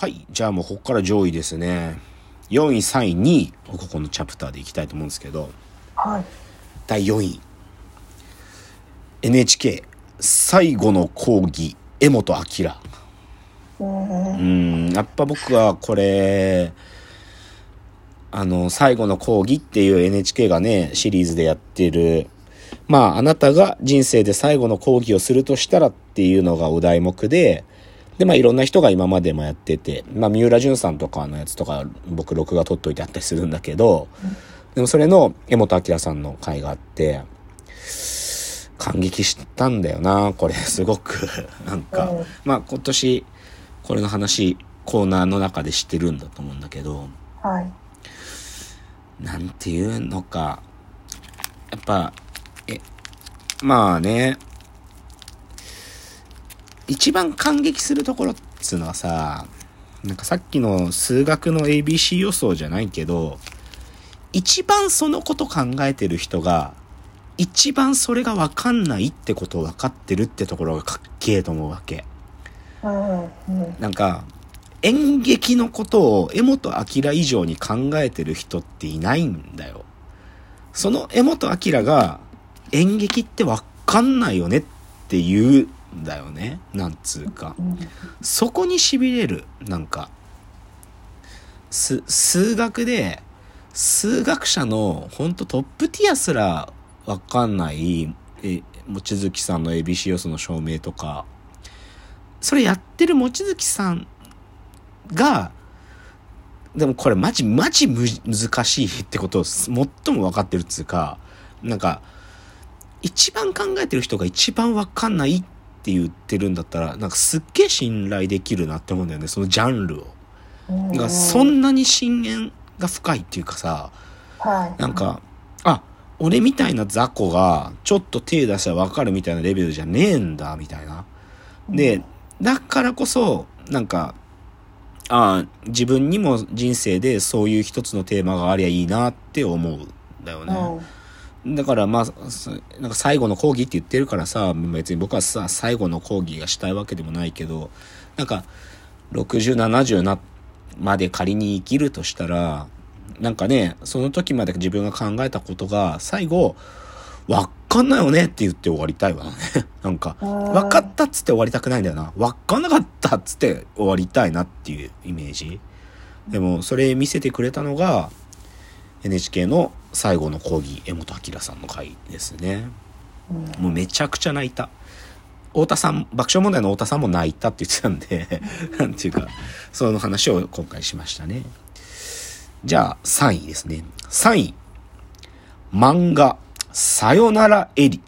はい。じゃあもうここから上位ですね。4位、3位、2位をここのチャプターでいきたいと思うんですけど、はい。第4位。NHK 最後の講義、江本明。うん。うん、やっぱ僕はこれ、あの、最後の講義っていう NHK がね、シリーズでやってる、まあ、あなたが人生で最後の講義をするとしたらっていうのがお題目で、で、まあ、いろんな人が今までもやってて、まあ、三浦淳さんとかのやつとか、僕、録画撮っといてあったりするんだけど、でもそれの江本明さんの回があって、感激したんだよな、これ、すごく。なんかうん、まあ、今年、これの話、コーナーの中で知ってるんだと思うんだけど、はい。なんていうのか、やっぱ、え、まあね、一番感激するところっつうのはさ、なんかさっきの数学の ABC 予想じゃないけど、一番そのこと考えてる人が、一番それがわかんないってことを分かってるってところがかっけえと思うわけ。なんか、演劇のことを江本明以上に考えてる人っていないんだよ。その江本明が演劇ってわかんないよねって言うんだよね。なんつうか。そこに痺れる。なんか、す、数学で、数学者のほんとトップティアすらわかんない、え、望月さんの ABC 予想の証明とか、それやってる望月さんが、でもこれマジマジむ難しいってことを最も分かってるっつうか、なんか、一番考えてる人が一番分かんないって言ってるんだったら、なんかすっげえ信頼できるなって思うんだよね、そのジャンルを。うん。がそんなに深淵が深いっていうかさ、はい。なんか、あ、俺みたいな雑魚がちょっと手出したら分かるみたいなレベルじゃねえんだ、みたいな。で、だからこそ、なんか、ああ、自分にも人生でそういう一つのテーマがありゃいいなって思うんだよね。だからまあ、そなんか最後の講義って言ってるからさ、別に僕はさ、最後の講義がしたいわけでもないけど、なんか、60、70な、まで仮に生きるとしたら、なんかね、その時まで自分が考えたことが、最後、わっかんないよねって言って終わりたいわね。なんか、うんわかったっつって終わりたくないんだよな。わかんなかったっつって終わりたいなっていうイメージ。でも、それ見せてくれたのが、NHK の最後の講義、江本明さんの回ですね。もうめちゃくちゃ泣いた。太田さん、爆笑問題の太田さんも泣いたって言ってたんで、なんていうか、その話を今回しましたね。じゃあ、3位ですね。3位。漫画、さよならエリ。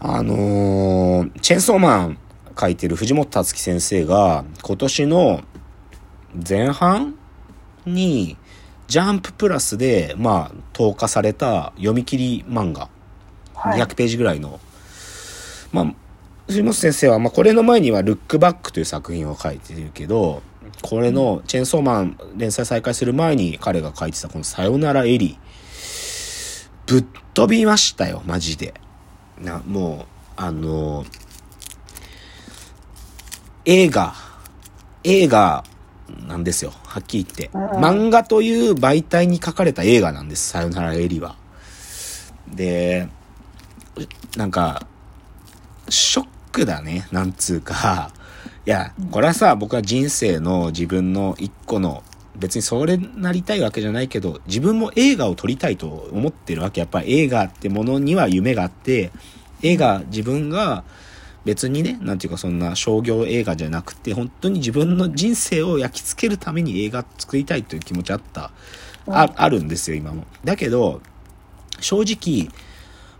あのー、チェンソーマン書いてる藤本達樹先生が、今年の前半に、ジャンププラスで、まあ、投下された読み切り漫画、はい。200ページぐらいの、まあ、藤本先生は、まあ、これの前には、ルックバックという作品を書いてるけど、これの、チェーンソーマン連載再開する前に彼が書いてたこのさよならエリ、ぶっ飛びましたよ、マジで。な、もう、あの、映画、映画なんですよ。はっきり言って。漫画という媒体に書かれた映画なんです。さよならエリは。で、なんか、ショックだね。なんつうか。いや、これはさ、僕は人生の自分の一個の、別にそれなりたいわけじゃないけど、自分も映画を撮りたいと思ってるわけ。やっぱり映画ってものには夢があって、映画、自分が別にね、なんていうかそんな商業映画じゃなくて、本当に自分の人生を焼き付けるために映画作りたいという気持ちあった。あ、あるんですよ、今も。だけど、正直、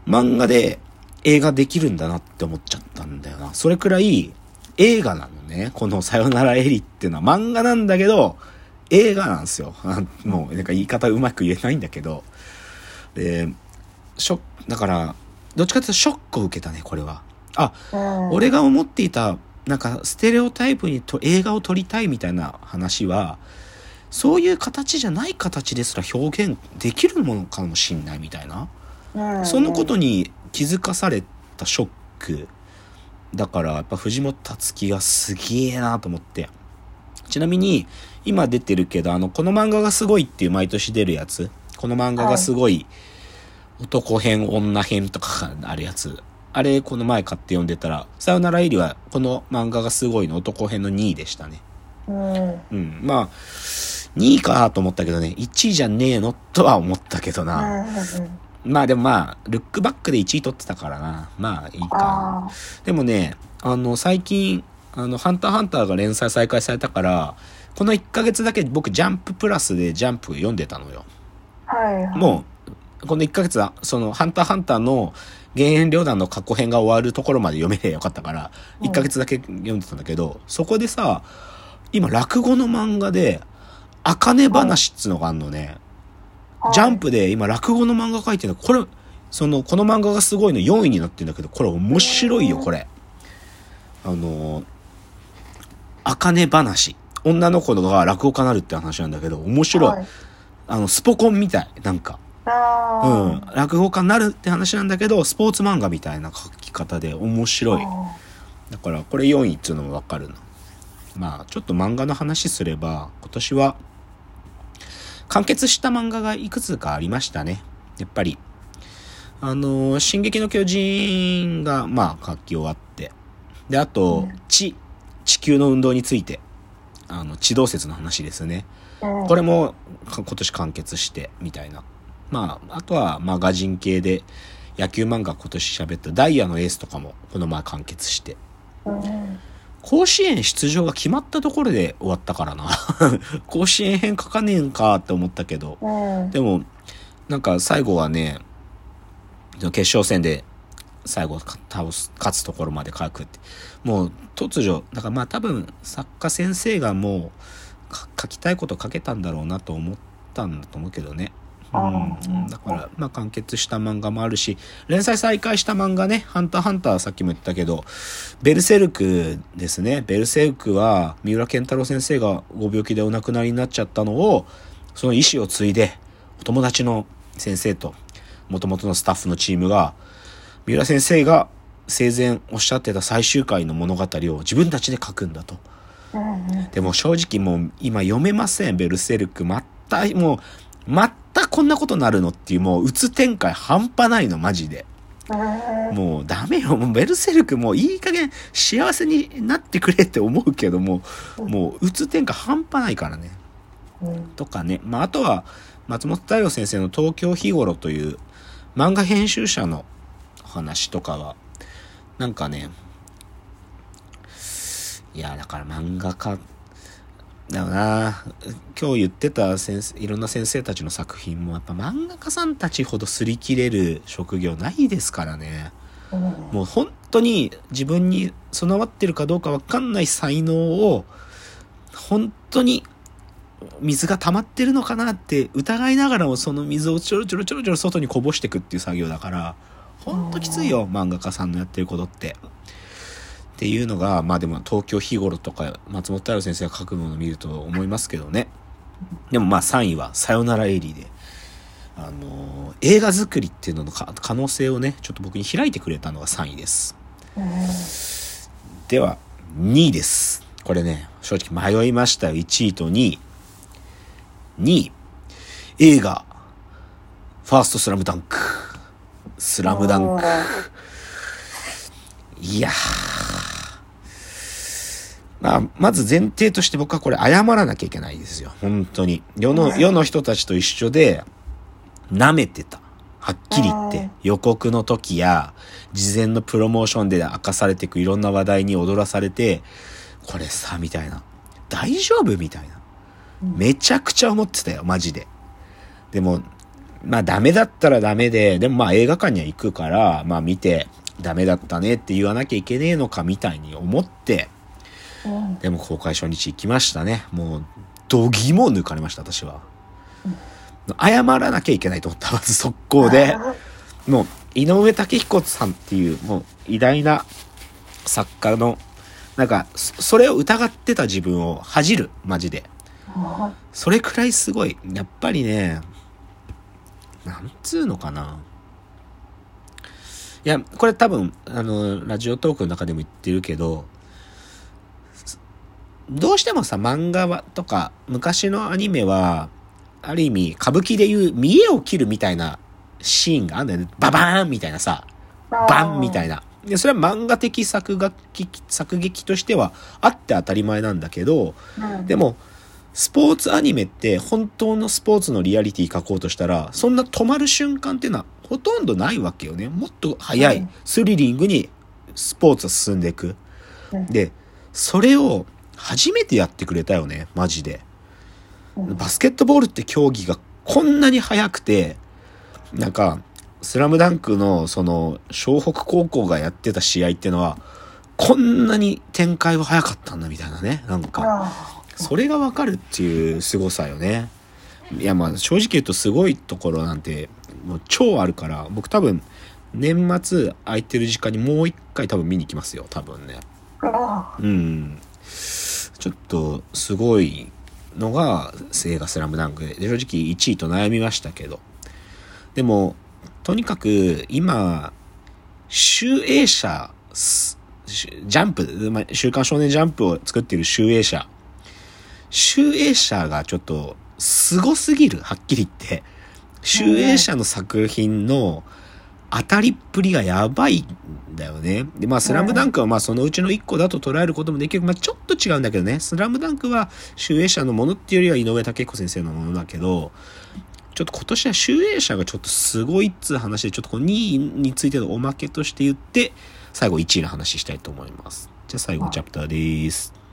漫画で映画できるんだなって思っちゃったんだよな。それくらい映画なのね。このさよならエリっていうのは漫画なんだけど、映画なんですよ。あ もうなんか言い方うまく言えないんだけど。で、ショック、だから、どっちかっていうとショックを受けたね、これは。あ、うん。俺が思っていた、なんかステレオタイプにと映画を撮りたいみたいな話は、そういう形じゃない形ですら表現できるものかもしんないみたいな。うんそのことに気づかされたショック。だからやっぱ藤本つ樹がすげえなと思って。ちなみに、今出てるけど、あの、この漫画がすごいっていう毎年出るやつ。この漫画がすごい、男編、女編とかがあるやつ。あれ、この前買って読んでたら、さよならエリは、この漫画がすごいの男編の2位でしたね。うん。うん。まあ、2位かと思ったけどね、1位じゃねえのとは思ったけどうな。ん。まあでもまあ、ルックバックで1位取ってたからな。まあいいかでもね、あの、最近、あの、ハンターハンターが連載再開されたから、この1ヶ月だけ僕、ジャンププラスでジャンプ読んでたのよ。あ。はい。う。もう、この1ヶ月は、その、ハンターハンターの、幻影両団の過去編が終わるところまで読めりゃよかったから、1ヶ月だけ読んでたんだけど、そこでさ、今、落語の漫画で、あかね話っつうのがあんのね。ジャンプで今、落語の漫画書いてるの、これ、その、この漫画がすごいの4位になってるんだけど、これ面白いよ、これ。あのー、あかね話。女の子が落語家になるって話なんだけど、面白い。はいあの、スポコンみたい。なんか。うん。落語家になるって話なんだけど、スポーツ漫画みたいな書き方で面白い。だから、これ4位っていうのもわかるな。まあ、ちょっと漫画の話すれば、今年は、完結した漫画がいくつかありましたね。やっぱり。あのー進撃の巨人が、まあ、書き終わって。で、あと、地、地球の運動について、あの、地動説の話ですね。うん。これもか今年完結してみたいな。まあ、あとはマガジン系で野球漫画今年喋ったダイヤのエースとかもこの前完結して。うん。甲子園出場が決まったところで終わったからな。甲子園編書かねえんかって思ったけど。うん。でも、なんか最後はね、決勝戦で最後倒す、勝つところまで書くって。もう突如、だからまあ多分作家先生がもうか書きたいこと書けたんだろうなと思ったんだと思うけどね。うん、だから、まあ、完結した漫画もあるし、連載再開した漫画ね、ハンターハンターさっきも言ったけど、ベルセルクですね。ベルセルクは、三浦健太郎先生がご病気でお亡くなりになっちゃったのを、その意思を継いで、お友達の先生と、元々のスタッフのチームが、三浦先生が生前おっしゃってた最終回の物語を自分たちで書くんだと。うん。でも正直もう今読めません、ベルセルク。また、もう、またこんなことなるのっていう、もう、うつ展開半端ないの、マジで。うん。もうダメよ。もうベルセルクもういい加減幸せになってくれって思うけども、もう、うつ展開半端ないからね。うん。とかね。まあ、あとは、松本太陽先生の東京日頃という漫画編集者の話とかは、なんかね、いや、だから漫画家、だよな今日言ってた先生、いろんな先生たちの作品も、やっぱ漫画家さんたちほど擦り切れる職業ないですからね。うん。もう本当に自分に備わってるかどうかわかんない才能を、本当に水が溜まってるのかなって疑いながらもその水をちょろちょろちょろちょろ外にこぼしていくっていう作業だから、本当きついよ、漫画家さんのやってることって。っていうのが、まあでも東京日頃とか松本太陽先生が書くものを見ると思いますけどね。でもまあ3位はさよならエリーで。あのー映画作りっていうののか可能性をね、ちょっと僕に開いてくれたのが3位です。うん。では、2位です。これね、正直迷いましたよ。1位と2位。2位。映画、ファーストスラムダンク。スラムダンク。いやーまあ、まず前提として僕はこれ謝らなきゃいけないですよ。本当に。世の、世の人たちと一緒で、舐めてた。はっきり言って。予告の時や、事前のプロモーションで明かされていくいろんな話題に踊らされて、これさ、みたいな。大丈夫みたいな。めちゃくちゃ思ってたよ、マジで。でも、まあダメだったらダメで、でもまあ映画館には行くから、まあ見て、ダメだったねって言わなきゃいけねえのかみたいに思って、うん。でも公開初日行きましたね。もう、度肝を抜かれました、私は。謝らなきゃいけないと思った、まず速攻で。もう、井上武彦さんっていう、もう、偉大な作家の、なんか、そそれを疑ってた自分を恥じる、マジで。それくらいすごい。やっぱりね、なんつうのかな。いや、これ多分、あの、ラジオトークの中でも言ってるけど、どうしてもさ、漫画はとか、昔のアニメは、ある意味、歌舞伎でいう見栄を切るみたいなシーンがあるんだよね。ババーンみたいなさ、バンみたいな。で、それは漫画的作画作劇としてはあって当たり前なんだけど、うんでも、スポーツアニメって本当のスポーツのリアリティ書こうとしたら、そんな止まる瞬間っていうのはほとんどないわけよね。もっと早いうん、スリリングにスポーツは進んでいく。うんで、それを初めてやってくれたよね、マジで。うんバスケットボールって競技がこんなに速くて、なんか、スラムダンクのその、湘北高校がやってた試合ってのは、こんなに展開は早かったんだみたいなね。なんか、あそれがわかるっていう凄さよね。いやまあ正直言うとすごいところなんてもう超あるから、僕多分年末空いてる時間にもう一回多分見に行きますよ、多分ね。あうん。ちょっとすごいのが映画スラムダンクで、で正直1位と悩みましたけど。でも、とにかく今、集英社、すジャンプ、まあ週刊少年ジャンプを作っている集英社。集英社がちょっと凄すぎる、はっきり言って。集英社の作品の当たりっぷりがやばいんだよね。で、まあ、スラムダンクはまあそのうちの一個だと捉えることもできる。まあ、ちょっと違うんだけどね。スラムダンクは集英社のものっていうよりは井上武彦先生のものだけど、ちょっと今年は集英社がちょっとすごいっつう話で、ちょっとこの2位についてのおまけとして言って、最後1位の話したいと思います。じゃあ最後のチャプターです。